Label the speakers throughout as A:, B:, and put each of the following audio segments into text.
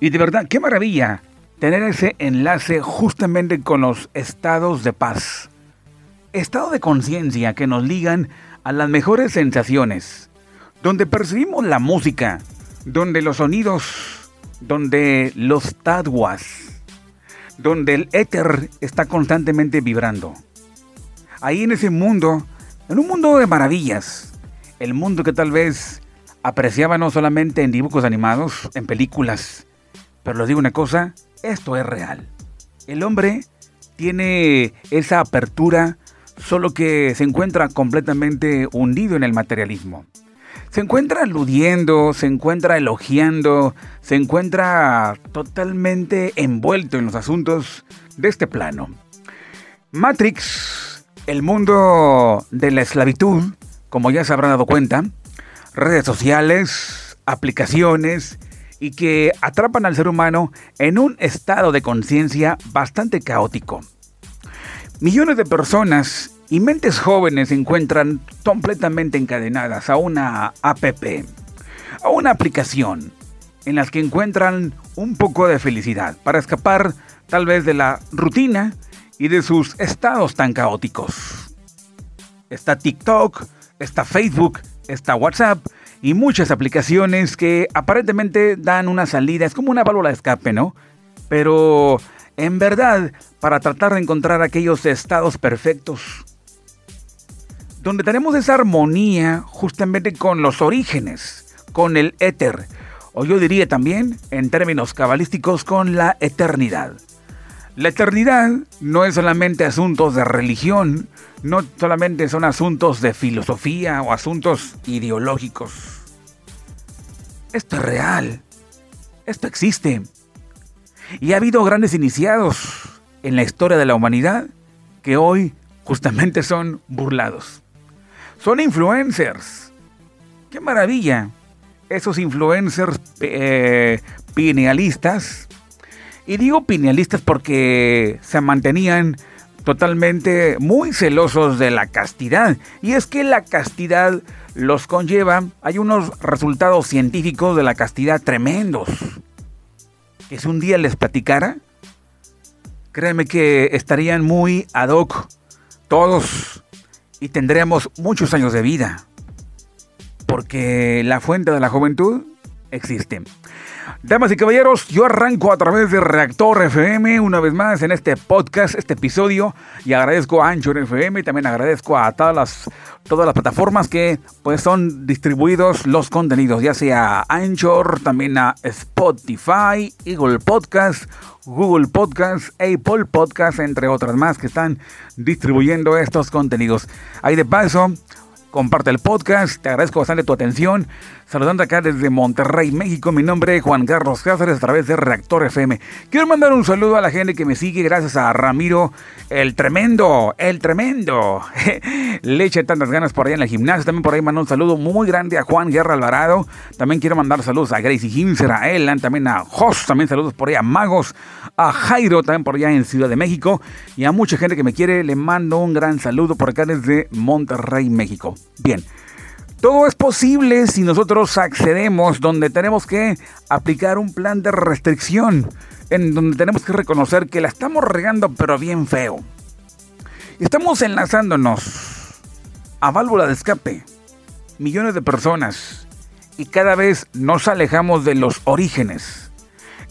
A: Y de verdad, qué maravilla tener ese enlace justamente con los estados de paz. Estado de conciencia que nos ligan a las mejores sensaciones, donde percibimos la música, donde los sonidos, donde los taduas, donde el éter está constantemente vibrando. Ahí en ese mundo, en un mundo de maravillas, el mundo que tal vez apreciaba no solamente en dibujos animados, en películas, pero les digo una cosa, esto es real. El hombre tiene esa apertura, solo que se encuentra completamente hundido en el materialismo. Se encuentra aludiendo, se encuentra elogiando, se encuentra totalmente envuelto en los asuntos de este plano. Matrix, el mundo de la esclavitud, como ya se habrán dado cuenta, redes sociales, aplicaciones y que atrapan al ser humano en un estado de conciencia bastante caótico. Millones de personas y mentes jóvenes se encuentran completamente encadenadas a una APP, a una aplicación en las que encuentran un poco de felicidad para escapar tal vez de la rutina y de sus estados tan caóticos. Está TikTok, está Facebook, está WhatsApp y muchas aplicaciones que aparentemente dan una salida, es como una válvula de escape, ¿no? Pero en verdad, para tratar de encontrar aquellos estados perfectos, donde tenemos esa armonía justamente con los orígenes, con el éter, o yo diría también, en términos cabalísticos, con la eternidad. La eternidad no es solamente asuntos de religión, no solamente son asuntos de filosofía o asuntos ideológicos. Esto es real. Esto existe. Y ha habido grandes iniciados en la historia de la humanidad que hoy justamente son burlados. Son influencers. ¡Qué maravilla! Esos influencers eh, pinealistas. Y digo pinealistas porque se mantenían totalmente muy celosos de la castidad. Y es que la castidad los conlleva, hay unos resultados científicos de la castidad tremendos. Que si un día les platicara, créeme que estarían muy ad hoc todos y tendríamos muchos años de vida. Porque la fuente de la juventud existe. Damas y caballeros, yo arranco a través de Reactor FM una vez más en este podcast, este episodio, y agradezco a Anchor FM y también agradezco a todas las, todas las plataformas que pues son distribuidos los contenidos, ya sea Anchor, también a Spotify, Google Podcast, Google Podcast, Apple Podcast, entre otras más que están distribuyendo estos contenidos. Ahí de paso, comparte el podcast, te agradezco bastante tu atención. Saludando acá desde Monterrey, México, mi nombre es Juan Carlos Cáceres a través de Reactor FM. Quiero mandar un saludo a la gente que me sigue, gracias a Ramiro, el tremendo, el tremendo. Le eché tantas ganas por allá en el gimnasio. También por ahí mando un saludo muy grande a Juan Guerra Alvarado. También quiero mandar saludos a Gracie Himser, a Elan, también a Jos, también saludos por ahí a Magos, a Jairo, también por allá en Ciudad de México. Y a mucha gente que me quiere, le mando un gran saludo por acá desde Monterrey, México. Bien. Todo es posible si nosotros accedemos donde tenemos que aplicar un plan de restricción, en donde tenemos que reconocer que la estamos regando pero bien feo. Estamos enlazándonos a válvula de escape, millones de personas, y cada vez nos alejamos de los orígenes.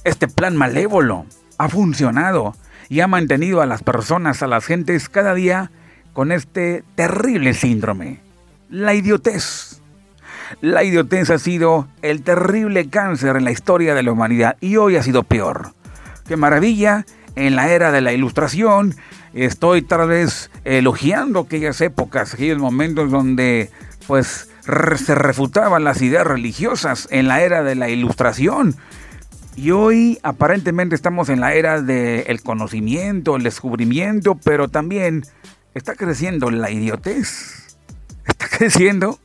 A: Este plan malévolo ha funcionado y ha mantenido a las personas, a las gentes cada día con este terrible síndrome la idiotez. La idiotez ha sido el terrible cáncer en la historia de la humanidad y hoy ha sido peor. ¡Qué maravilla! En la era de la ilustración estoy tal vez elogiando aquellas épocas, aquellos momentos donde pues se refutaban las ideas religiosas en la era de la ilustración. Y hoy aparentemente estamos en la era del conocimiento, el descubrimiento, pero también está creciendo la idiotez creciendo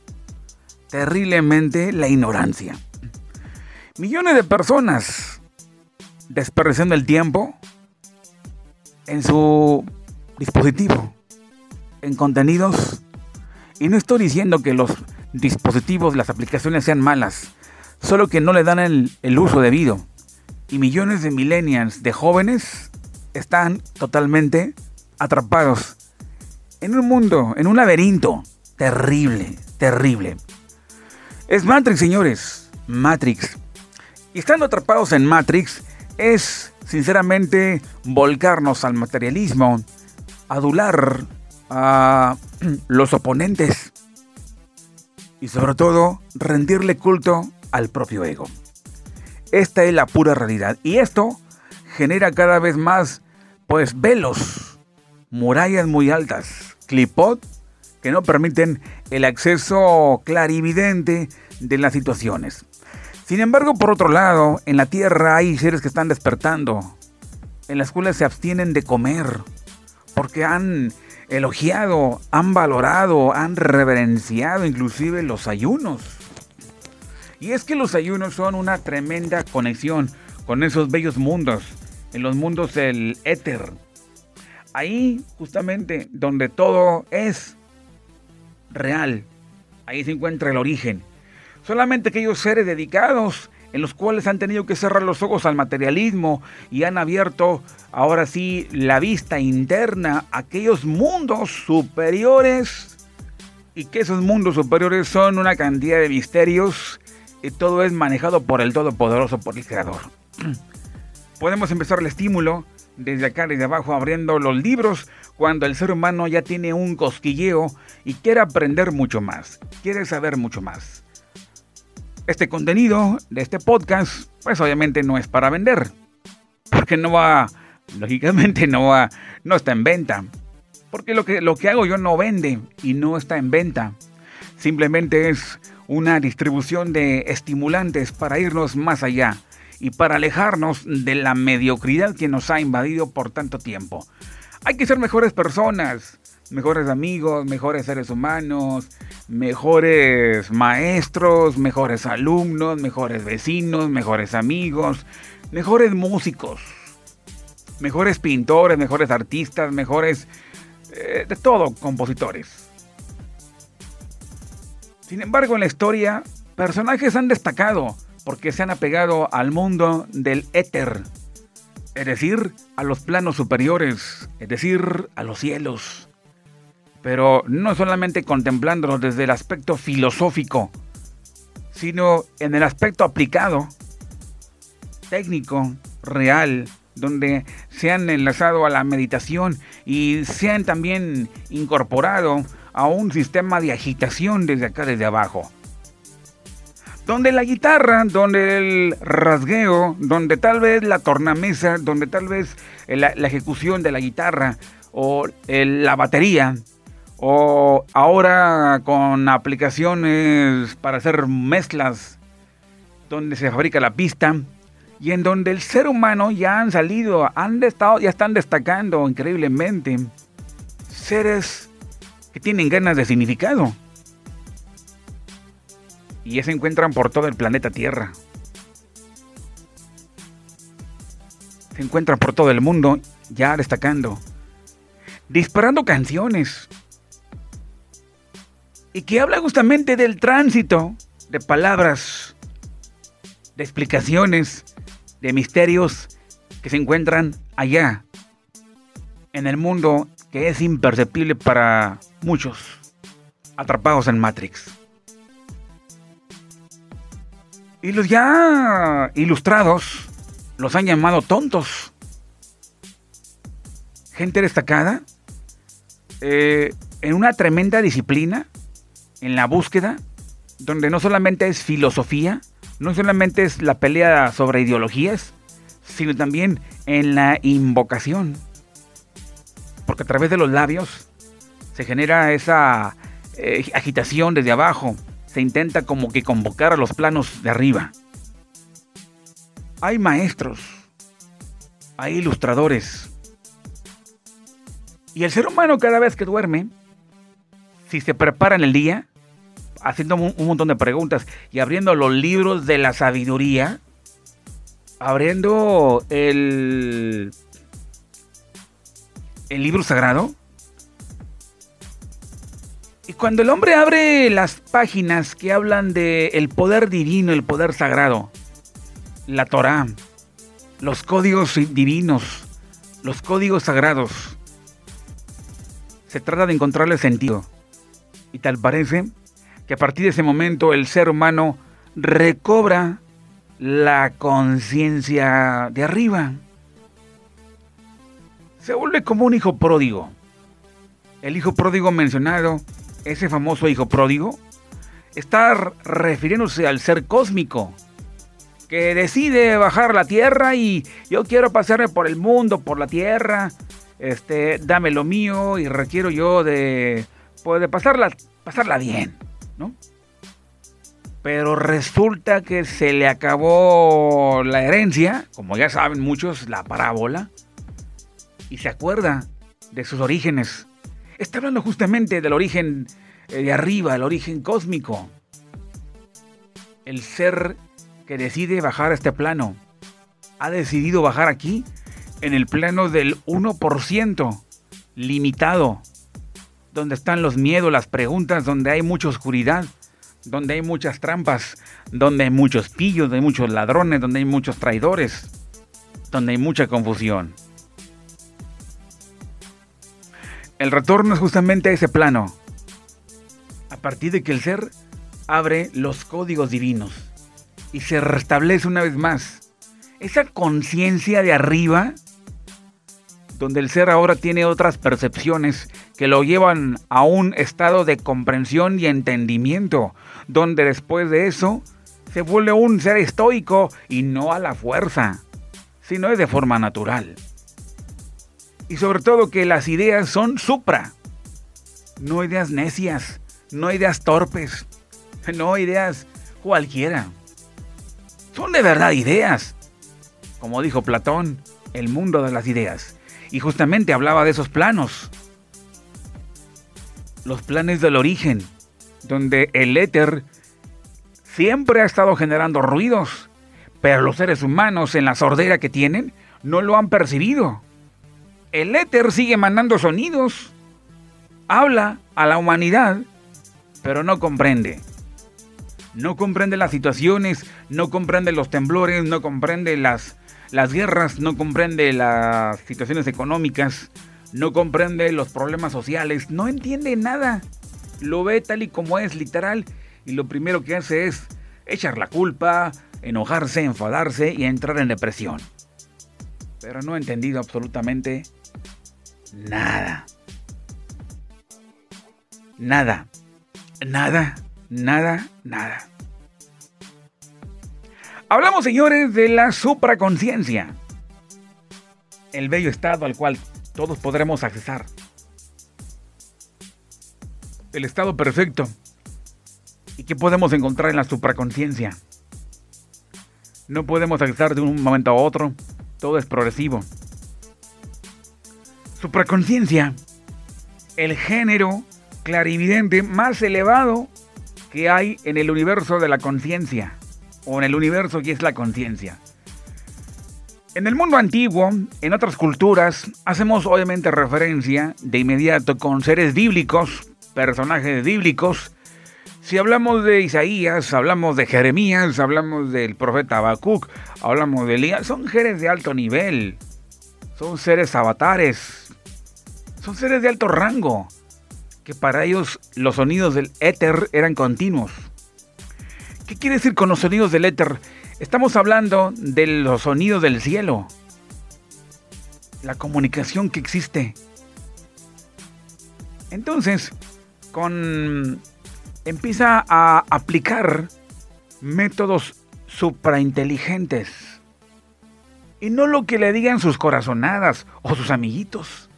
A: terriblemente la ignorancia. Millones de personas desperdiciando el tiempo en su dispositivo, en contenidos. Y no estoy diciendo que los dispositivos, las aplicaciones sean malas, solo que no le dan el, el uso debido. y millones de millennials, de jóvenes, están totalmente atrapados en un mundo, en un laberinto terrible, terrible. Es Matrix, señores, Matrix. Y estando atrapados en Matrix es, sinceramente, volcarnos al materialismo, adular a los oponentes y sobre todo rendirle culto al propio ego. Esta es la pura realidad y esto genera cada vez más pues velos, murallas muy altas, clipot que no permiten el acceso clarividente de las situaciones. Sin embargo, por otro lado, en la Tierra hay seres que están despertando, en las cuales se abstienen de comer, porque han elogiado, han valorado, han reverenciado inclusive los ayunos. Y es que los ayunos son una tremenda conexión con esos bellos mundos, en los mundos del éter. Ahí justamente donde todo es real, ahí se encuentra el origen. Solamente aquellos seres dedicados en los cuales han tenido que cerrar los ojos al materialismo y han abierto ahora sí la vista interna a aquellos mundos superiores y que esos mundos superiores son una cantidad de misterios y todo es manejado por el Todopoderoso, por el Creador. Podemos empezar el estímulo desde acá, desde abajo, abriendo los libros cuando el ser humano ya tiene un cosquilleo y quiere aprender mucho más, quiere saber mucho más. Este contenido de este podcast, pues obviamente no es para vender, porque no va, lógicamente no va, no está en venta, porque lo que, lo que hago yo no vende y no está en venta. Simplemente es una distribución de estimulantes para irnos más allá y para alejarnos de la mediocridad que nos ha invadido por tanto tiempo. Hay que ser mejores personas, mejores amigos, mejores seres humanos, mejores maestros, mejores alumnos, mejores vecinos, mejores amigos, mejores músicos, mejores pintores, mejores artistas, mejores... Eh, de todo, compositores. Sin embargo, en la historia, personajes han destacado porque se han apegado al mundo del éter, es decir, a los planos superiores, es decir, a los cielos, pero no solamente contemplándolos desde el aspecto filosófico, sino en el aspecto aplicado, técnico, real, donde se han enlazado a la meditación y se han también incorporado a un sistema de agitación desde acá, desde abajo. Donde la guitarra, donde el rasgueo, donde tal vez la tornamesa, donde tal vez la, ejecución de la guitarra o la batería o ahora con aplicaciones para hacer mezclas donde se fabrica la pista y en donde el ser humano ya han salido, han estado, ya están destacando increíblemente seres que tienen ganas de significado. Y ya se encuentran por todo el planeta Tierra. Se encuentran por todo el mundo ya destacando. Disparando canciones y que habla justamente del tránsito de palabras, de explicaciones, de misterios que se encuentran allá, en el mundo que es imperceptible para muchos, atrapados en Matrix. Y los ya ilustrados los han llamado tontos. Gente destacada, eh, en una tremenda disciplina, en la búsqueda, donde no solamente es filosofía, no solamente es la pelea sobre ideologías, sino también en la invocación. Porque a través de los labios se genera esa eh, agitación desde abajo, se intenta como que convocar a los planos de arriba. Hay maestros, hay ilustradores. Y el ser humano cada vez que duerme si se prepara en el día, haciendo un, montón de preguntas y abriendo los libros de la sabiduría, abriendo el, el libro sagrado. Y cuando el hombre abre las páginas que hablan de el poder divino, el poder sagrado, la Torá, los códigos divinos, los códigos sagrados. Se trata de encontrarle sentido. Y tal parece que a partir de ese momento el ser humano recobra la conciencia de arriba. Se vuelve como un hijo pródigo. El hijo pródigo mencionado, ese famoso hijo pródigo, está refiriéndose al ser cósmico, que decide bajar la tierra y yo quiero pasearme por el mundo, por la tierra, este, dame lo mío y requiero yo de, pues, de pasarla, pasarla bien, ¿no? Pero resulta que se le acabó la herencia, como ya saben muchos, la parábola, y se acuerda de sus orígenes. Está hablando justamente del origen eh, de arriba, el origen cósmico. El ser que decide bajar a este plano ha decidido bajar aquí en el plano del 1%, limitado, donde están los miedos, las preguntas, donde hay mucha oscuridad, donde hay muchas trampas, donde hay muchos pillos, donde hay muchos ladrones, donde hay muchos traidores, donde hay mucha confusión. El retorno es justamente a ese plano, a partir de que el ser abre los códigos divinos y se restablece una vez más esa conciencia de arriba, donde el ser ahora tiene otras percepciones que lo llevan a un estado de comprensión y entendimiento, donde después de eso se vuelve un ser estoico y no a la fuerza, sino es de forma natural. Y sobre todo que las ideas son supra, no ideas necias, no ideas torpes, no ideas cualquiera. Son de verdad ideas. Como dijo Platón, el mundo de las ideas. Y justamente hablaba de esos planos. Los planes del origen, donde el éter siempre ha estado generando ruidos, pero los seres humanos en la sordera que tienen no lo han percibido. El éter sigue mandando sonidos, habla a la humanidad, pero no comprende. No comprende las situaciones, no comprende los temblores, no comprende las, las guerras, no comprende las situaciones económicas, no comprende los problemas sociales, no entiende nada. Lo ve tal y como es, literal, y lo primero que hace es echar la culpa, enojarse, enfadarse y entrar en depresión. Pero no ha entendido absolutamente nada. Nada. Nada. Nada. Nada. Hablamos, señores, de la supraconciencia. El bello estado al cual todos podremos accesar. El estado perfecto ¿Y qué podemos encontrar en la supraconciencia? No podemos acceder de un momento a otro, todo es progresivo. Supraconciencia, el género clarividente más elevado que hay en el universo de la conciencia, o en el universo que es la conciencia. En el mundo antiguo, en otras culturas, hacemos obviamente referencia de inmediato con seres bíblicos, personajes bíblicos, si hablamos de Isaías, hablamos de Jeremías, hablamos del profeta Habacuc, hablamos de Elías, son seres de alto nivel, son seres avatares, son seres de alto rango, que para ellos los sonidos del éter eran continuos. ¿Qué quiere decir con los sonidos del éter? Estamos hablando de los sonidos del cielo, la comunicación que existe. Entonces, con empieza a aplicar métodos suprainteligentes. Y no lo que le digan sus corazonadas o sus amiguitos.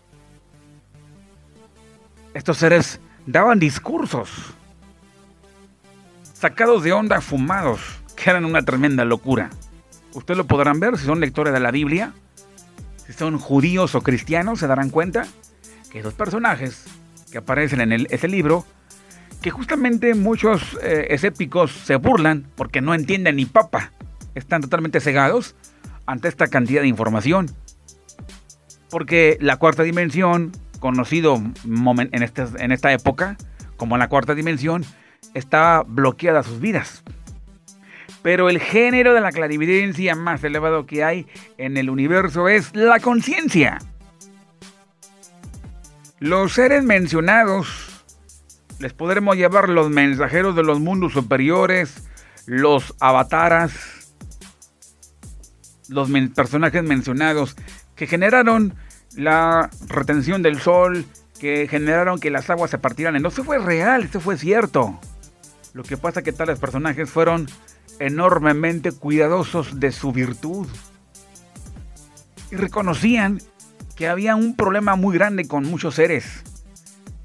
A: Estos seres daban discursos sacados de onda, fumados, que eran una tremenda locura. Ustedes lo podrán ver si son lectores de la Biblia, si son judíos o cristianos, se darán cuenta que esos personajes que aparecen en el, ese libro que justamente muchos eh, escépticos se burlan porque no entienden ni papa. Están totalmente cegados ante esta cantidad de información. Porque la cuarta dimensión, conocido en, este, en esta época como la cuarta dimensión, está bloqueada sus vidas. Pero el género de la clarividencia más elevado que hay en el universo es la conciencia. Los seres mencionados les podremos llevar los mensajeros de los mundos superiores, los avataras, los personajes mencionados que generaron la retención del sol, que generaron que las aguas se partieran en Eso fue real, eso fue cierto. Lo que pasa que tales personajes fueron enormemente cuidadosos de su virtud. Y reconocían que había un problema muy grande con muchos seres.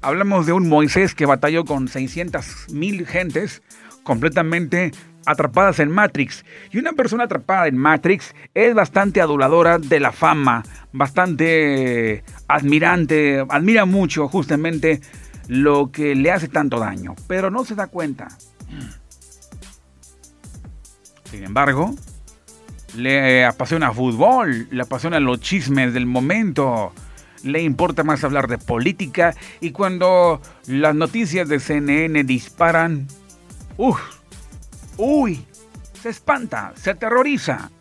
A: Hablamos de un Moisés que batalló con 600 mil gentes completamente atrapadas en Matrix. Y una persona atrapada en Matrix es bastante aduladora de la fama, bastante admirante, admira mucho justamente lo que le hace tanto daño, pero no se da cuenta. Sin embargo, le apasiona fútbol, le apasiona los chismes del momento, le importa más hablar de política y cuando las noticias de CNN disparan, uff, uy, se espanta, se aterroriza.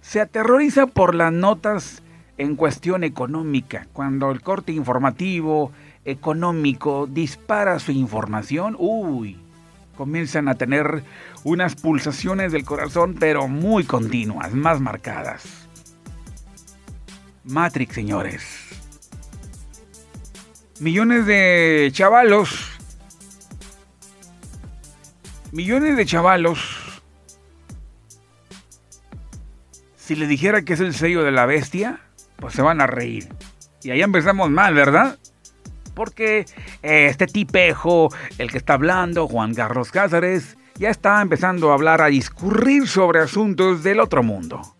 A: Se aterroriza por las notas en cuestión económica. Cuando el corte informativo económico dispara su información, uy, comienzan a tener unas pulsaciones del corazón, pero muy continuas, más marcadas. Matrix, señores. Millones de chavalos. Millones de chavalos. Si les dijera que es el sello de la bestia, pues se van a reír. Y ahí empezamos mal, ¿verdad? Porque este tipejo, el que está hablando, Juan Carlos Cáceres, ya está empezando a hablar, a discurrir sobre asuntos del otro mundo.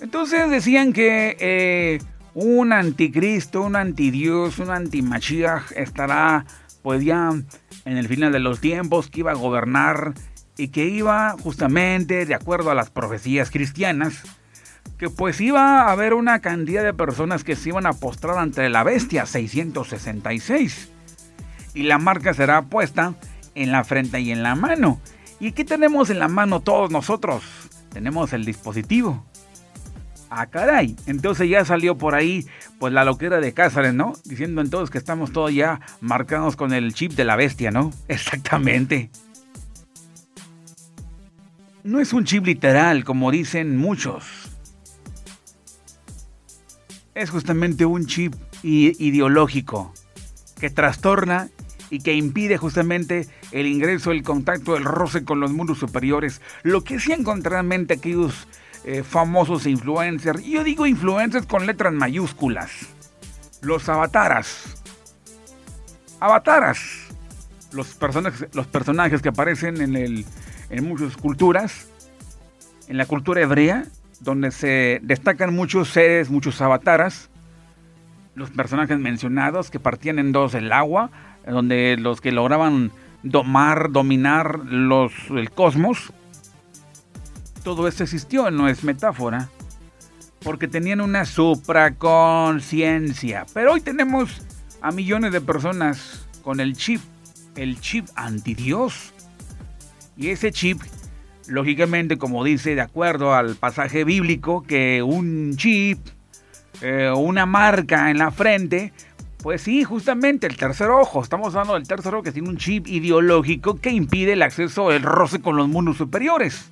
A: Entonces decían que eh, un anticristo, un antidios, un antimachiach estará ya en el final de los tiempos, que iba a gobernar y que iba justamente de acuerdo a las profecías cristianas, que pues iba a haber una cantidad de personas que se iban a postrar ante la bestia 666. Y la marca será puesta en la frente y en la mano. ¿Y qué tenemos en la mano todos nosotros? Tenemos el dispositivo. Ah, caray. Entonces ya salió por ahí, pues la loquera de Cáceres, ¿no? Diciendo entonces que estamos todos ya marcados con el chip de la bestia, ¿no? Exactamente. No es un chip literal, como dicen muchos es justamente un chip ideológico que trastorna y que impide justamente el ingreso, el contacto, el roce con los mundos superiores. Lo que hacían contrariamente aquellos eh, famosos influencers, y yo digo influencers con letras mayúsculas, los avataras. Avataras, los personajes, los personajes que aparecen en, el, en muchas culturas, en la cultura hebrea, donde se destacan muchos seres, muchos avataras, los personajes mencionados que partían en dos el agua, donde los que lograban domar, dominar los, el cosmos, todo esto existió, no es metáfora, porque tenían una supraconciencia. Pero hoy tenemos a millones de personas con el chip, el chip antidios. Y ese chip lógicamente, como dice, de acuerdo al pasaje bíblico, que un chip, eh, una marca en la frente, pues sí, justamente el tercer ojo, estamos hablando del tercer ojo que tiene un chip ideológico que impide el acceso, el roce con los mundos superiores.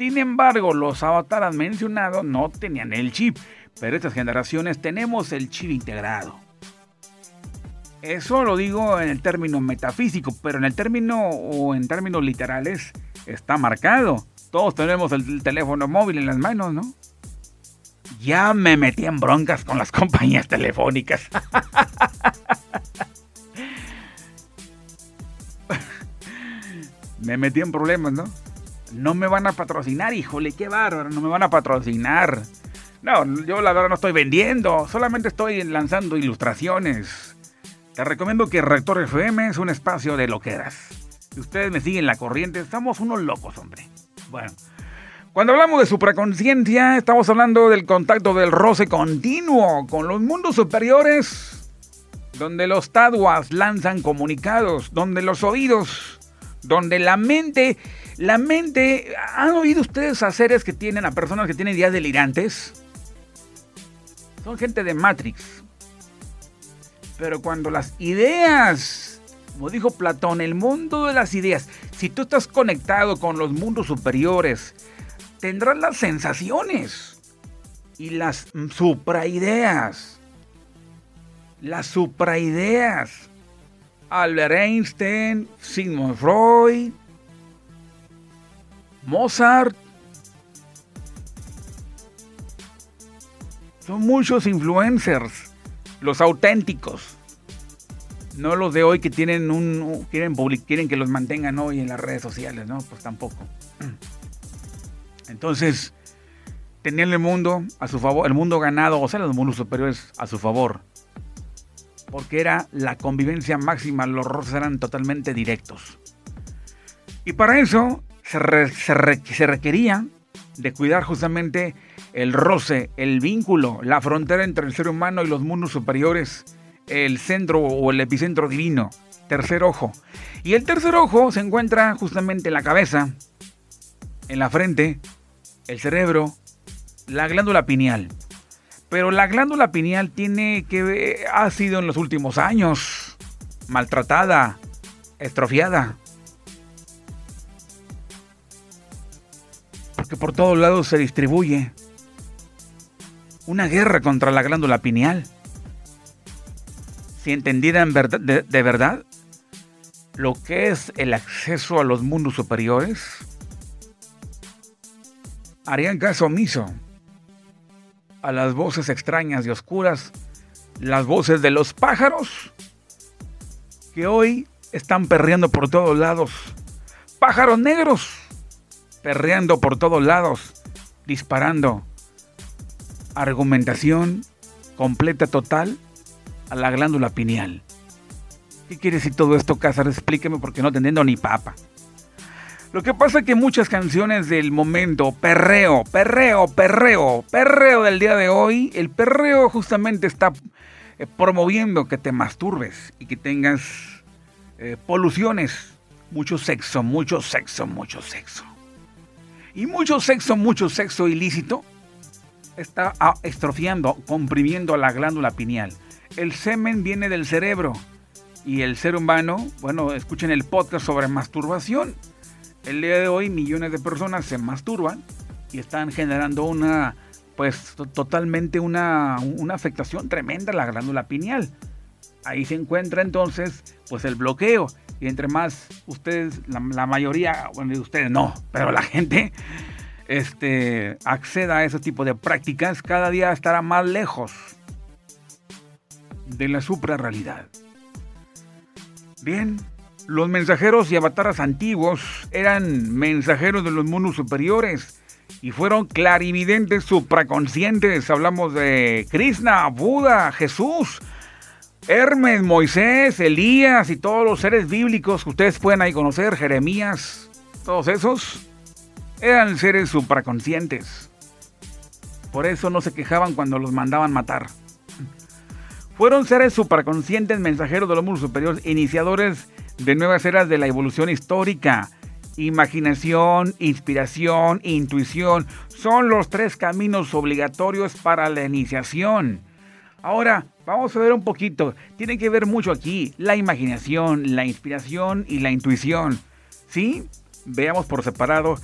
A: Sin embargo, los avatares mencionados no tenían el chip, pero estas generaciones tenemos el chip integrado. Eso lo digo en el término metafísico, pero en el término o en términos literales, está marcado. Todos tenemos el teléfono móvil en las manos, ¿no? Ya me metí en broncas con las compañías telefónicas. me metí en problemas, ¿no? No me van a patrocinar, híjole, qué bárbaro, no me van a patrocinar. No, yo la verdad no estoy vendiendo, solamente estoy lanzando ilustraciones. Te recomiendo que Rector FM es un espacio de loqueras. Si ustedes me siguen la corriente, estamos unos locos, hombre. Bueno, cuando hablamos de supraconciencia, estamos hablando del contacto del roce continuo con los mundos superiores, donde los taduas lanzan comunicados, donde los oídos donde la mente, la mente, ¿han oído ustedes a seres que tienen, a personas que tienen ideas delirantes? Son gente de Matrix. Pero cuando las ideas, como dijo Platón, el mundo de las ideas, si tú estás conectado con los mundos superiores, tendrás las sensaciones y las supraideas. Las supraideas. Albert Einstein, Sigmund Freud, Mozart. Son muchos influencers, los auténticos. No los de hoy que tienen un quieren quieren que los mantengan hoy en las redes sociales, ¿no? Pues tampoco. Entonces, tenían el mundo a su favor, el mundo ganado, o sea, los mundos superiores a su favor porque era la convivencia máxima, los roces eran totalmente directos. Y para eso se, requería de cuidar justamente el roce, el vínculo, la frontera entre el ser humano y los mundos superiores, el centro o el epicentro divino, tercer ojo. Y el tercer ojo se encuentra justamente en la cabeza, en la frente, el cerebro, la glándula pineal. Pero la glándula pineal tiene que ha sido en los últimos años maltratada, estrofiada. Porque por todos lados se distribuye una guerra contra la glándula pineal. Si entendida en de, de verdad lo que es el acceso a los mundos superiores, harían caso omiso a las voces extrañas y oscuras, las voces de los pájaros que hoy están perreando por todos lados. Pájaros negros perreando por todos lados, disparando. Argumentación completa total a la glándula pineal. ¿Qué quiere decir todo esto, Cázar? Explíqueme porque no entendiendo ni papa. Lo que pasa es que muchas canciones del momento, perreo, perreo, perreo, perreo del día de hoy, el perreo justamente está eh, promoviendo que te masturbes y que tengas eh, poluciones. Mucho sexo, mucho sexo, mucho sexo. Y mucho sexo, mucho sexo ilícito está ah, estrofiando, comprimiendo la glándula pineal. El semen viene del cerebro y el ser humano, bueno, escuchen el podcast sobre masturbación el día de hoy millones de personas se masturban y están generando una, pues totalmente una, una afectación tremenda a la glándula pineal. Ahí se encuentra entonces, pues el bloqueo. Y entre más ustedes, la, mayoría, bueno, ustedes no, pero la gente este, acceda a ese tipo de prácticas, cada día estará más lejos de la suprarrealidad. Bien, los mensajeros y avataras antiguos eran mensajeros de los mundos superiores y fueron clarividentes supraconscientes. Hablamos de Krishna, Buda, Jesús, Hermes, Moisés, Elías y todos los seres bíblicos que ustedes pueden ahí conocer, Jeremías, todos esos eran seres supraconscientes. Por eso no se quejaban cuando los mandaban matar. Fueron seres supraconscientes, mensajeros de los mundos superiores, iniciadores de nuevas eras de la evolución histórica. Imaginación, inspiración, intuición son los tres caminos obligatorios para la iniciación. Ahora, vamos a ver un poquito. Tiene que ver mucho aquí la imaginación, la inspiración y la intuición. ¿Sí? Veamos por separado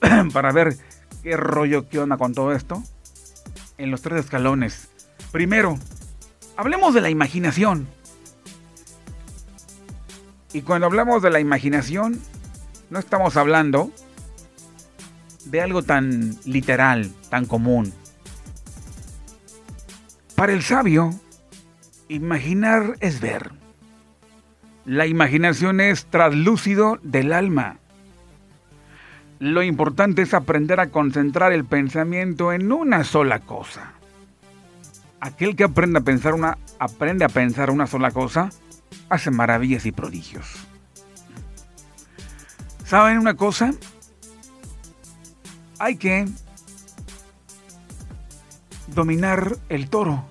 A: para ver qué rollo, qué onda con todo esto. En los tres escalones. Primero, hablemos de la imaginación. Y cuando hablamos de la imaginación, no estamos hablando de algo tan literal, tan común. Para el sabio, imaginar es ver. La imaginación es traslúcido del alma. Lo importante es aprender a concentrar el pensamiento en una sola cosa. Aquel que aprende a pensar una, aprende a pensar una sola cosa hace maravillas y prodigios. ¿Saben una cosa? Hay que dominar el toro.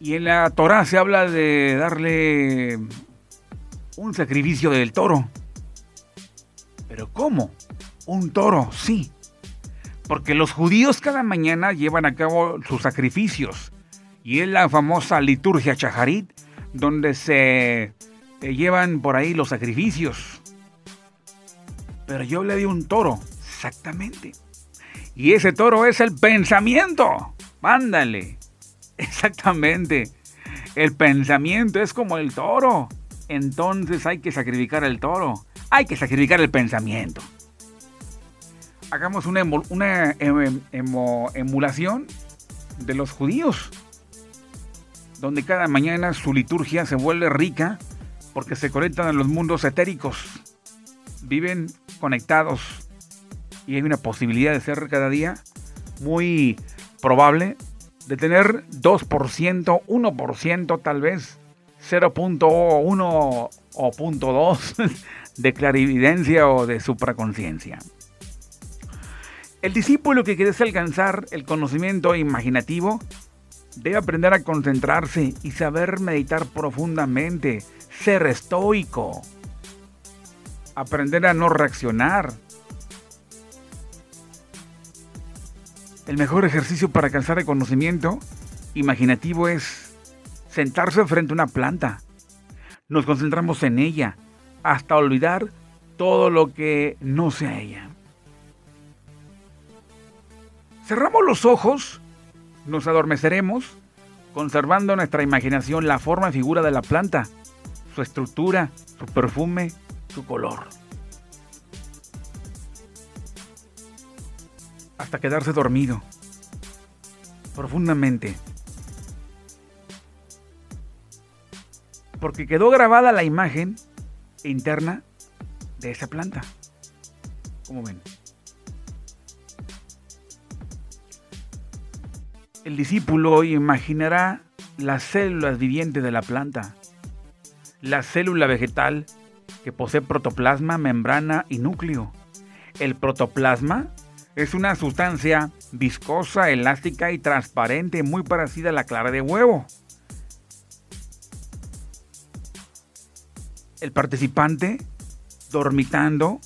A: Y en la Torah se habla de darle un sacrificio del toro. ¿Pero cómo? Un toro, sí. Porque los judíos cada mañana llevan a cabo sus sacrificios. Y es la famosa liturgia chajarit, donde se llevan por ahí los sacrificios. Pero yo le di un toro, exactamente. Y ese toro es el pensamiento. Mándale. Exactamente. El pensamiento es como el toro. Entonces hay que sacrificar el toro. Hay que sacrificar el pensamiento. Hagamos una, una em, emulación de los judíos. Donde cada mañana su liturgia se vuelve rica porque se conectan a los mundos etéricos. Viven conectados y hay una posibilidad de ser cada día muy probable de tener 2%, 1% tal vez, 0.1 o 0.2 de clarividencia o de supraconciencia. El discípulo que quiere alcanzar el conocimiento imaginativo debe aprender a concentrarse y saber meditar profundamente, ser estoico, aprender a no reaccionar. El mejor ejercicio para alcanzar el conocimiento imaginativo es sentarse frente a una planta. Nos concentramos en ella hasta olvidar todo lo que no sea ella. Cerramos los ojos, nos adormeceremos, conservando nuestra imaginación la forma y figura de la planta, su estructura, su perfume, su color. Hasta quedarse dormido. Profundamente. Porque quedó grabada la imagen interna de esa planta. Como ven. El discípulo imaginará las células vivientes de la planta, la célula vegetal que posee protoplasma, membrana y núcleo. El protoplasma es una sustancia viscosa, elástica y transparente muy parecida a la clara de huevo. El participante, dormitando,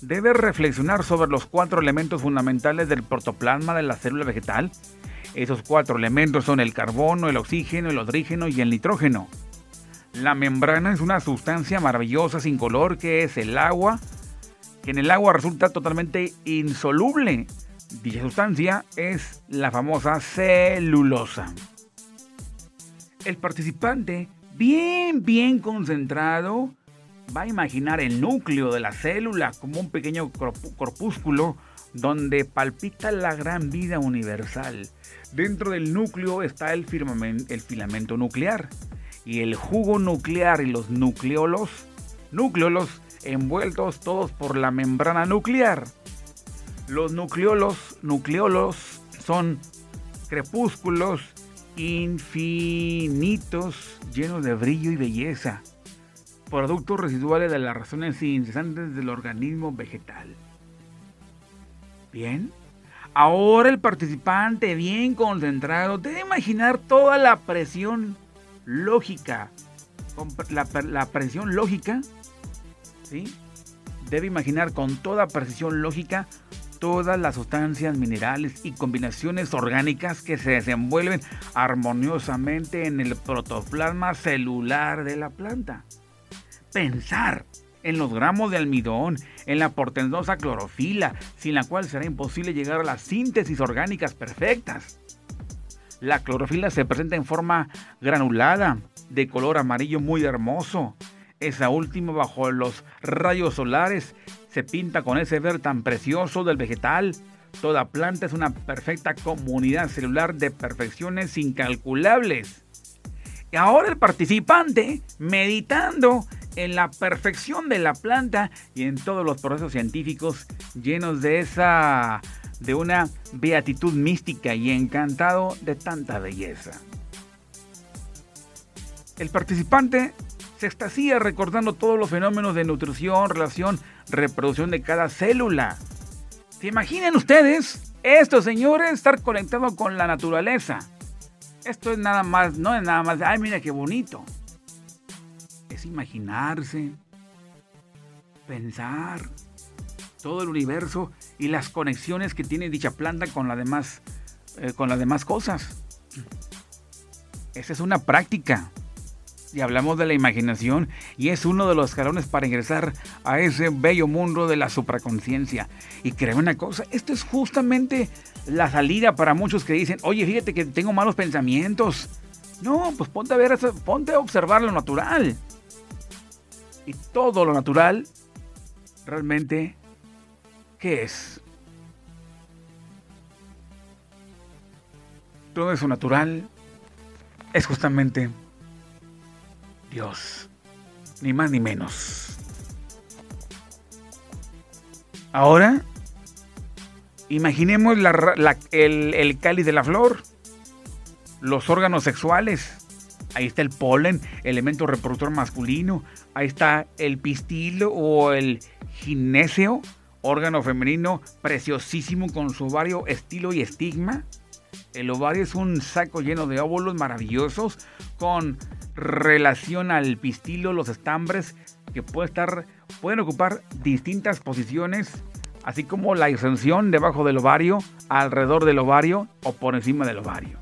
A: debe reflexionar sobre los cuatro elementos fundamentales del protoplasma de la célula vegetal. Esos cuatro elementos son el carbono, el oxígeno, el hidrógeno y el nitrógeno. La membrana es una sustancia maravillosa sin color que es el agua, que en el agua resulta totalmente insoluble. Dicha sustancia es la famosa celulosa. El participante, bien, bien concentrado, va a imaginar el núcleo de la célula como un pequeño corpúsculo donde palpita la gran vida universal. Dentro del núcleo está el, filamento nuclear y el jugo nuclear y los nucleolos, núcleolos envueltos todos por la membrana nuclear. Los nucleolos, nucleolos son crepúsculos infinitos llenos de brillo y belleza, productos residuales de las razones incesantes del organismo vegetal. Bien, ahora el participante bien concentrado debe imaginar toda la presión lógica, la, presión lógica, debe imaginar con toda precisión lógica todas las sustancias minerales y combinaciones orgánicas que se desenvuelven armoniosamente en el protoplasma celular de la planta. Pensar en los gramos de almidón, en la portentosa clorofila, sin la cual será imposible llegar a las síntesis orgánicas perfectas. La clorofila se presenta en forma granulada, de color amarillo muy hermoso. Esa última bajo los rayos solares se pinta con ese verde tan precioso del vegetal. Toda planta es una perfecta comunidad celular de perfecciones incalculables. Y ahora el participante, meditando en la perfección de la planta y en todos los procesos científicos llenos de esa de una beatitud mística y encantado de tanta belleza. El participante se extasía recordando todos los fenómenos de nutrición, relación, reproducción de cada célula. ¿Se imaginan ustedes? Esto, señores, estar conectado con la naturaleza. Esto es nada más, no es nada más, ay, mira qué bonito. Es imaginarse, pensar todo el universo y las conexiones que tiene dicha planta con, la demás, eh, con las demás cosas. Esa es una práctica. Y hablamos de la imaginación y es uno de los escalones para ingresar a ese bello mundo de la supraconciencia. Y creo una cosa, esto es justamente la salida para muchos que dicen, oye, fíjate que tengo malos pensamientos. No, pues ponte a ver, ponte a observar lo natural. Y todo lo natural, realmente, ¿qué es? Todo eso natural es justamente Dios, ni más ni menos. Ahora, imaginemos el, el cáliz de la flor, los órganos sexuales. Ahí está el polen, elemento reproductor masculino. Ahí está el pistilo o el ginéseo, órgano femenino preciosísimo con su ovario, estilo y estigma. El ovario es un saco lleno de óvulos maravillosos con relación al pistilo, los estambres que puede estar, pueden ocupar distintas posiciones, así como la extensión debajo del ovario, alrededor del ovario o por encima del ovario.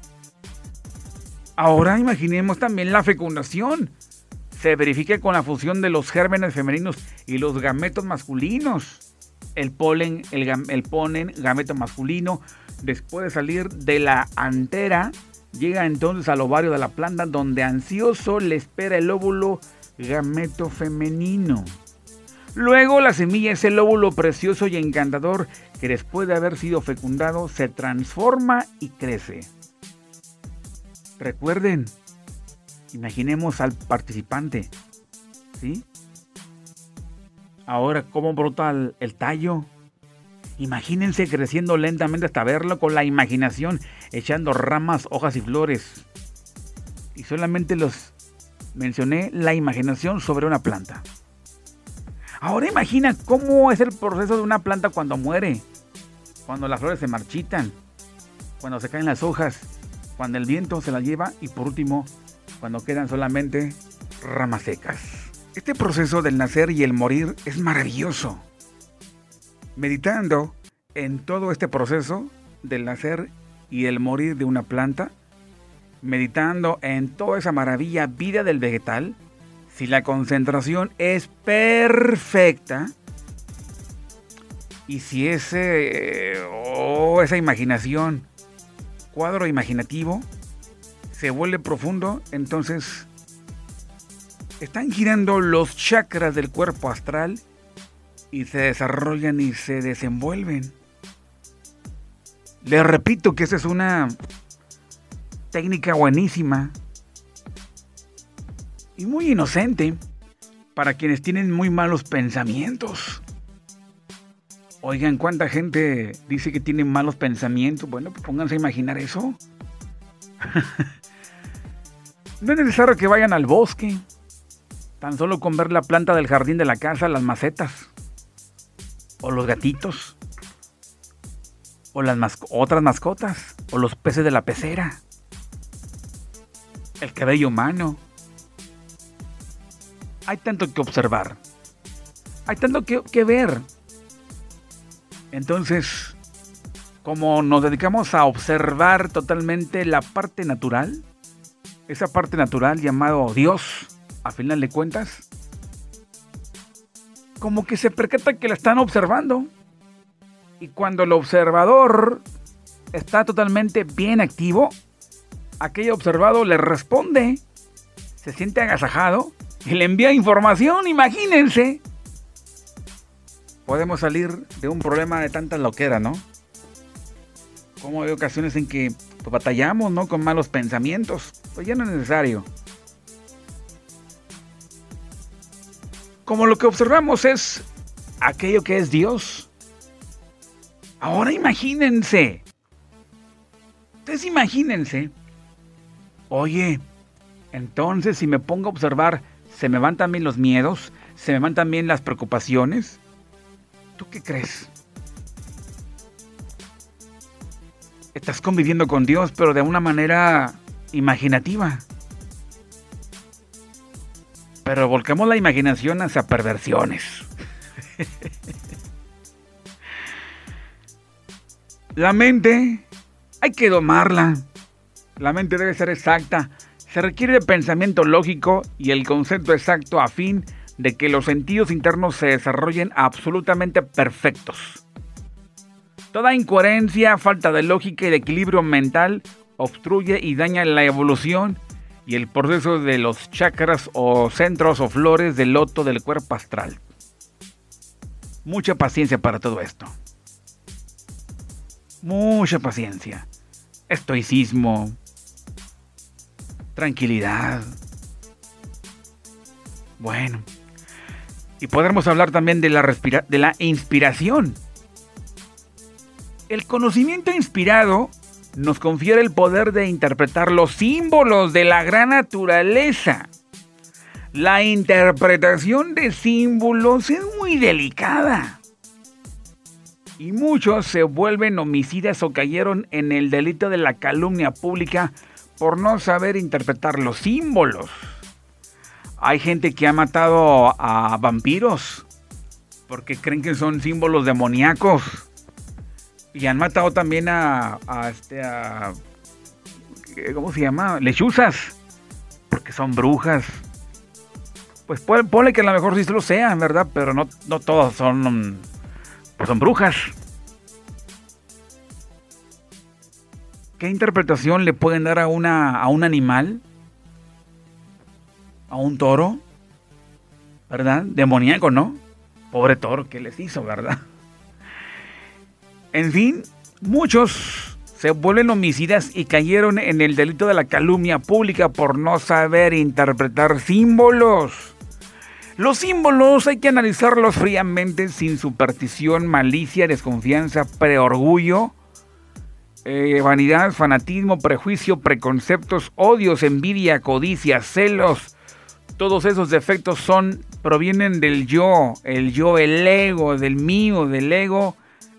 A: Ahora imaginemos también la fecundación. Se verifica con la fusión de los gérmenes femeninos y los gametos masculinos. El polen, el, el gameto masculino, después de salir de la antera, Llega entonces al ovario de la planta donde ansioso le espera el óvulo gameto femenino. Luego la semilla, ese óvulo precioso y encantador que después de haber sido fecundado se transforma y crece. Recuerden, imaginemos al participante, ¿sí? Ahora, ¿cómo brota el tallo? Imagínense creciendo lentamente hasta verlo con la imaginación, echando ramas, hojas y flores. Y solamente los mencioné la imaginación sobre una planta. Ahora imagina cómo es el proceso de una planta cuando muere, cuando las flores se marchitan, cuando se caen las hojas, cuando el viento se las lleva y por último, cuando quedan solamente ramas secas. Este proceso del nacer y el morir es maravilloso meditando en todo este proceso del nacer y el morir de una planta, meditando en toda esa maravilla vida del vegetal, si la concentración es perfecta y si ese o esa imaginación, cuadro imaginativo, se vuelve profundo, entonces están girando los chakras del cuerpo astral y se desarrollan y se desenvuelven. Les repito que esa es una técnica buenísima y muy inocente para quienes tienen muy malos pensamientos. Oigan, ¿cuánta gente dice que tiene malos pensamientos? Bueno, pues pónganse a imaginar eso. no es necesario que vayan al bosque. Tan solo con ver la planta del jardín de la casa, las macetas o los gatitos, o las otras mascotas, o los peces de la pecera, el cabello humano. Hay tanto que observar, hay tanto que, que ver. Entonces, como nos dedicamos a observar totalmente la parte natural, esa parte natural llamado Dios, a final de cuentas, como que se percata que la están observando. Y cuando el observador está totalmente bien activo, aquel observado le responde, se siente agasajado y le envía información, imagínense. Podemos salir de un problema de tanta loquera, ¿no? Como hay ocasiones en que pues, batallamos, ¿no? Con malos pensamientos. Pues ya no es necesario. Como lo que observamos es aquello que es Dios. Ahora imagínense. Ustedes imagínense. Oye, entonces si me pongo a observar, ¿se me van también los miedos? ¿Se me van también las preocupaciones? ¿Tú qué crees? Estás conviviendo con Dios, pero de una manera imaginativa. Pero volcamos la imaginación hacia perversiones. la mente hay que domarla. La mente debe ser exacta. Se requiere pensamiento lógico y el concepto exacto a fin de que los sentidos internos se desarrollen absolutamente perfectos. Toda incoherencia, falta de lógica y de equilibrio mental obstruye y daña la evolución y el proceso de los chakras o centros o flores del loto del cuerpo astral. Mucha paciencia para todo esto. Mucha paciencia. Estoicismo. Tranquilidad. Bueno. Y podremos hablar también de la, de la inspiración. El conocimiento inspirado nos confiere el poder de interpretar los símbolos de la gran naturaleza. La interpretación de símbolos es muy delicada. Y muchos se vuelven homicidas o cayeron en el delito de la calumnia pública por no saber interpretar los símbolos. Hay gente que ha matado a vampiros porque creen que son símbolos demoníacos. Y han matado también a, este, a, ¿cómo se llama? Lechuzas, porque son brujas. Pues ponle que a lo mejor sí lo sean, ¿verdad? Pero no, no todas son, pues son brujas. ¿Qué interpretación le pueden dar a, una, a un animal? ¿A un toro? ¿Verdad? Demoníaco, ¿no? Pobre toro, ¿qué les hizo, verdad? En fin, muchos se vuelven homicidas y cayeron en el delito de la calumnia pública por no saber interpretar símbolos. Los símbolos hay que analizarlos fríamente sin superstición, malicia, desconfianza, preorgullo, eh, vanidad, fanatismo, prejuicio, preconceptos, odios, envidia, codicia, celos. Todos esos defectos son provienen del yo, el yo, el ego, del mío, del ego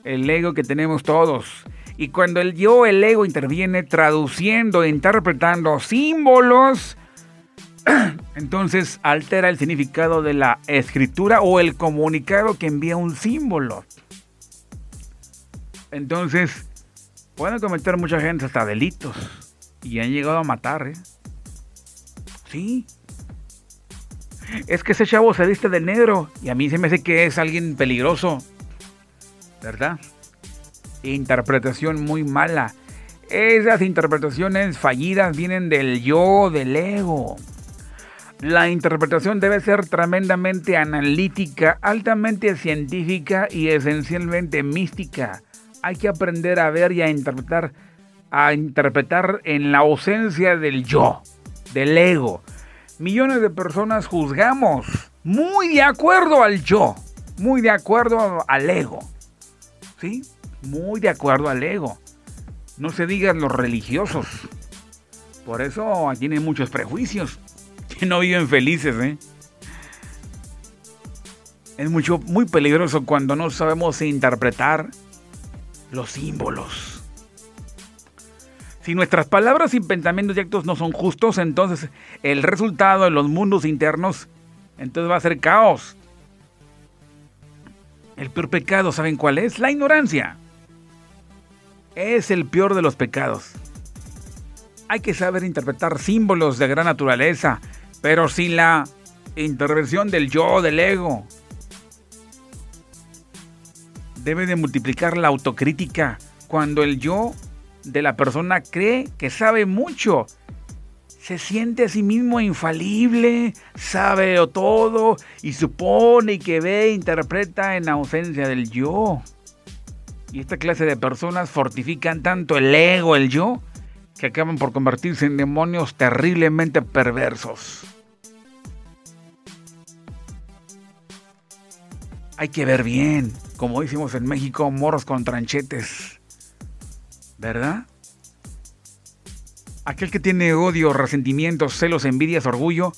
A: el ego que tenemos todos. Y cuando el yo, el ego interviene traduciendo, interpretando símbolos, entonces altera el significado de la escritura o el comunicado que envía un símbolo. Entonces, pueden cometer mucha gente hasta delitos. Y han llegado a matar, ¿eh? Sí. Es que ese chavo se viste de negro y a mí se me hace que es alguien peligroso. ¿Verdad? Interpretación muy mala. Esas interpretaciones fallidas vienen del yo, del ego. La interpretación debe ser tremendamente analítica, altamente científica y esencialmente mística. Hay que aprender a ver y a interpretar, a interpretar en la ausencia del yo, del ego. Millones de personas juzgamos muy de acuerdo al yo, muy de acuerdo al ego. ¿Sí? Muy de acuerdo al ego. No se digan los religiosos. Por eso tienen muchos prejuicios. Que no viven felices, ¿eh? Es mucho, muy peligroso cuando no sabemos interpretar los símbolos. Si nuestras palabras y pensamientos y actos no son justos, entonces el resultado en los mundos internos entonces va a ser caos. El peor pecado, ¿saben cuál es? La ignorancia. Es el peor de los pecados. Hay que saber interpretar símbolos de gran naturaleza, pero sin la intervención del yo, del ego. Debe de multiplicar la autocrítica cuando el yo de la persona cree que sabe mucho se siente a sí mismo infalible, sabe todo y supone que ve e interpreta en ausencia del yo. Y esta clase de personas fortifican tanto el ego, el yo, que acaban por convertirse en demonios terriblemente perversos. Hay que ver bien, como decimos en México, moros con tranchetes. ¿Verdad? Aquel que tiene odio, resentimientos, celos, envidias, orgullo,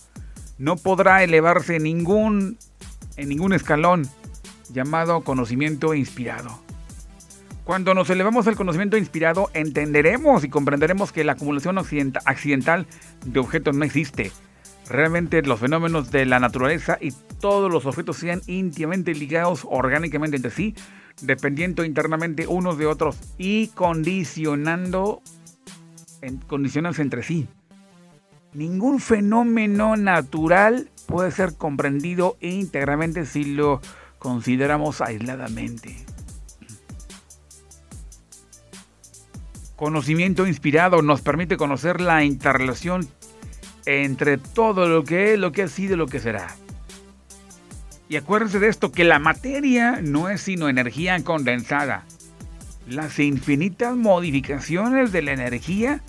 A: no podrá elevarse en ningún, en ningún escalón llamado conocimiento inspirado. Cuando nos elevamos al conocimiento inspirado, entenderemos y comprenderemos que la acumulación accidental de objetos no existe. realmente los fenómenos de la naturaleza y todos los objetos sean íntimamente ligados orgánicamente entre sí, dependiendo internamente unos de otros y condicionando, en, condicionándose entre sí. Ningún fenómeno natural puede ser comprendido íntegramente si lo consideramos aisladamente. Conocimiento inspirado nos permite conocer la interrelación entre todo lo que es, lo que ha sido y lo que será. Y acuérdense de esto, que la materia no es sino energía condensada. Las infinitas modificaciones de la energía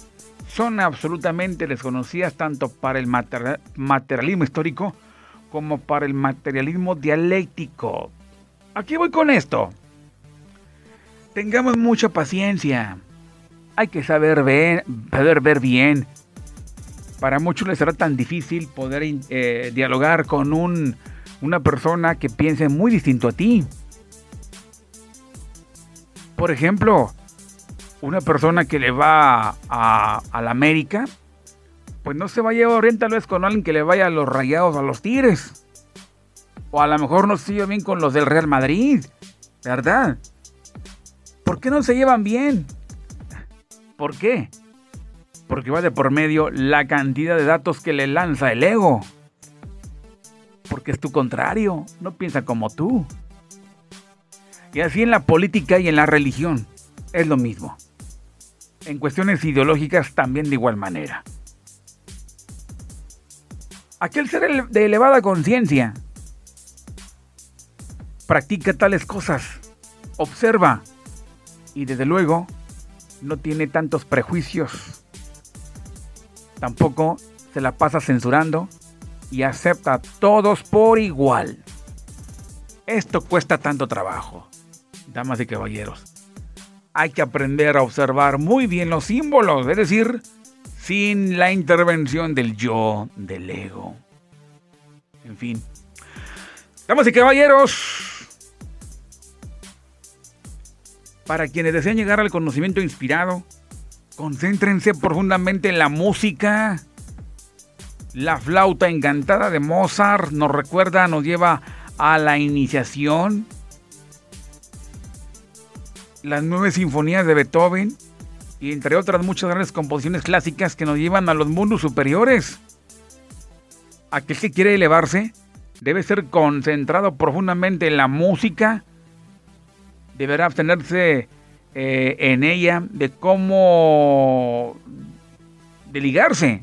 A: son absolutamente desconocidas tanto para el materialismo histórico como para el materialismo dialéctico. Aquí voy con esto. Tengamos mucha paciencia. Hay que saber ver, saber ver bien para muchos les será tan difícil poder eh, dialogar con un, una persona que piense muy distinto a ti. Por ejemplo, una persona que le va a, la América, pues no se va a llevar bien tal vez con alguien que le vaya a los rayados a los tigres. O a lo mejor no se lleva bien con los del Real Madrid, ¿verdad? ¿Por qué no se llevan bien? ¿Por qué? porque va de por medio la cantidad de datos que le lanza el ego. Porque es tu contrario, no piensa como tú. Y así en la política y en la religión es lo mismo. En cuestiones ideológicas también de igual manera. Aquel ser de elevada conciencia practica tales cosas, observa y desde luego no tiene tantos prejuicios Tampoco se la pasa censurando y acepta a todos por igual. Esto cuesta tanto trabajo, damas y caballeros. Hay que aprender a observar muy bien los símbolos, es decir, sin la intervención del yo, del ego. En fin. Damas y caballeros, para quienes desean llegar al conocimiento inspirado, Concéntrense profundamente en la música. La flauta encantada de Mozart nos recuerda, nos lleva a la iniciación. Las nueve sinfonías de Beethoven y entre otras muchas grandes composiciones clásicas que nos llevan a los mundos superiores. Aquel que quiere elevarse debe ser concentrado profundamente en la música, deberá abstenerse eh, en ella de cómo de ligarse.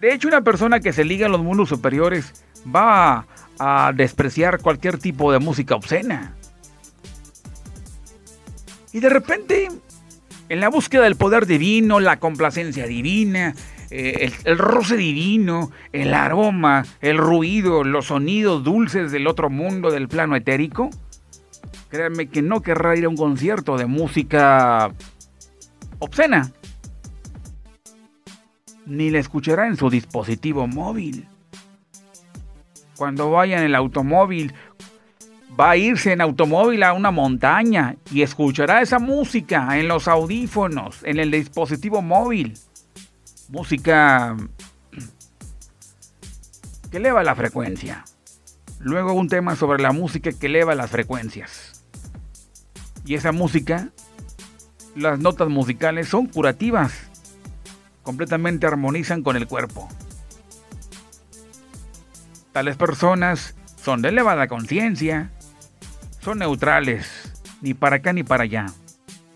A: De hecho, una persona que se liga a los mundos superiores va a, despreciar cualquier tipo de música obscena. Y de repente, en la búsqueda del poder divino, la complacencia divina, eh, el, roce divino, el aroma, el ruido, los sonidos dulces del otro mundo, del plano etérico, créanme que no querrá ir a un concierto de música obscena. Ni la escuchará en su dispositivo móvil. Cuando vaya en el automóvil, va a irse en automóvil a una montaña y escuchará esa música en los audífonos, en el dispositivo móvil. Música que eleva la frecuencia. Luego un tema sobre la música que eleva las frecuencias. Y esa música, las notas musicales son curativas, completamente armonizan con el cuerpo. Tales personas son de elevada conciencia, son neutrales, ni para acá ni para allá,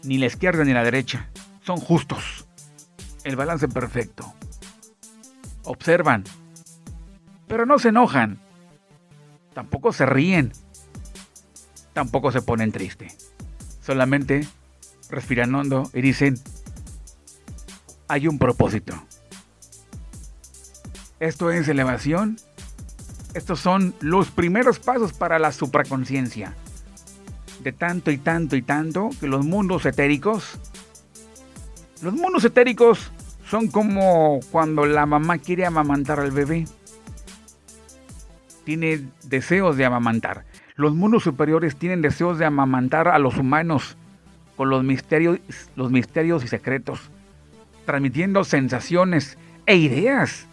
A: ni la izquierda ni la derecha, son justos, el balance perfecto. Observan, pero no se enojan, tampoco se ríen, tampoco se ponen tristes solamente respiran hondo y dicen, hay un propósito. Esto es elevación. Estos son los primeros pasos para la supraconciencia. De tanto y tanto y tanto que los mundos etéricos, los mundos etéricos son como cuando la mamá quiere amamantar al bebé. Tiene deseos de amamantar. Los mundos superiores tienen deseos de amamantar a los humanos con los misterios, los misterios y secretos, transmitiendo sensaciones e ideas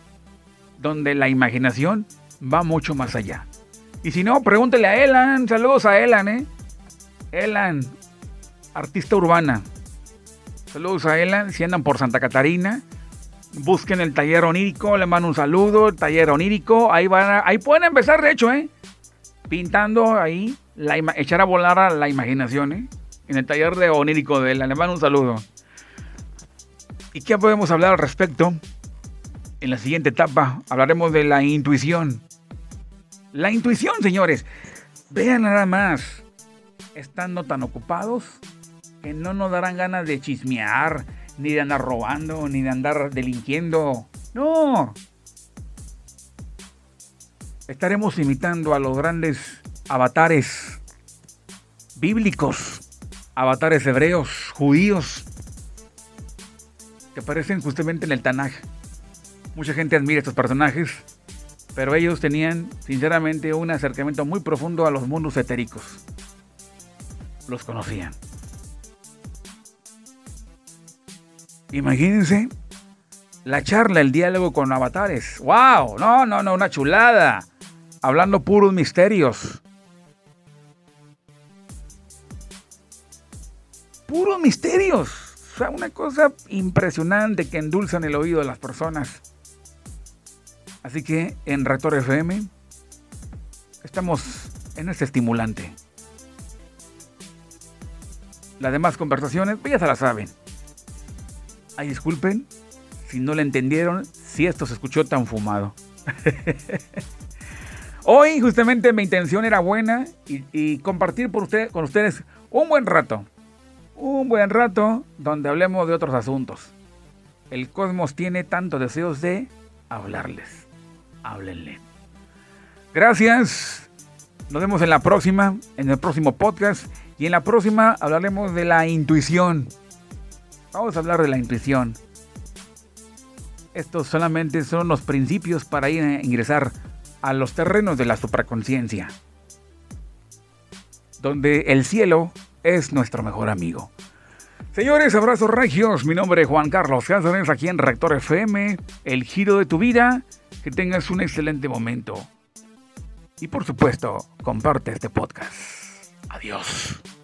A: donde la imaginación va mucho más allá. Y si no, pregúntele a Elan. Saludos a Elan, ¿eh? Elan, artista urbana. Saludos a Elan. Si andan por Santa Catarina, busquen el taller onírico. Le mando un saludo. El taller onírico. Ahí, van ahí pueden empezar, de hecho, ¿eh? Pintando ahí, la, echar a volar a la imaginación, ¿eh? En el taller de onírico de Elan. Le mando un saludo. ¿Y qué podemos hablar al respecto? En la siguiente etapa hablaremos de la intuición. La intuición, señores. Vean nada más. Estando tan ocupados que no nos darán ganas de chismear, ni de andar robando, ni de andar delinquiendo. No. Estaremos imitando a los grandes avatares bíblicos, avatares hebreos, judíos, que aparecen justamente en el Tanaj. Mucha gente admira estos personajes, pero ellos tenían sinceramente un acercamiento muy profundo a los mundos etéricos. Los conocían. Imagínense la charla, el diálogo con avatares. ¡Wow! No, no, no, una chulada. Hablando puros misterios. Puros misterios. O sea, una cosa impresionante que endulzan el oído de las personas. Así que en Rector FM estamos en este estimulante. Las demás conversaciones, pues ya se las saben. Ay, disculpen si no le entendieron, si esto se escuchó tan fumado. Hoy justamente mi intención era buena y, compartir por con ustedes un buen rato. Un buen rato donde hablemos de otros asuntos. El cosmos tiene tantos deseos de hablarles háblenle. Gracias. Nos vemos en la próxima, en el próximo podcast. Y en la próxima hablaremos de la intuición. Vamos a hablar de la intuición. Estos solamente son los principios para ir a ingresar a los terrenos de la supraconciencia. Donde el cielo es nuestro mejor amigo. Señores, abrazos regios. Mi nombre es Juan Carlos Cáceres, aquí en Rector FM, el giro de tu vida. Que tengas un excelente momento. Y por supuesto, comparte este podcast. Adiós.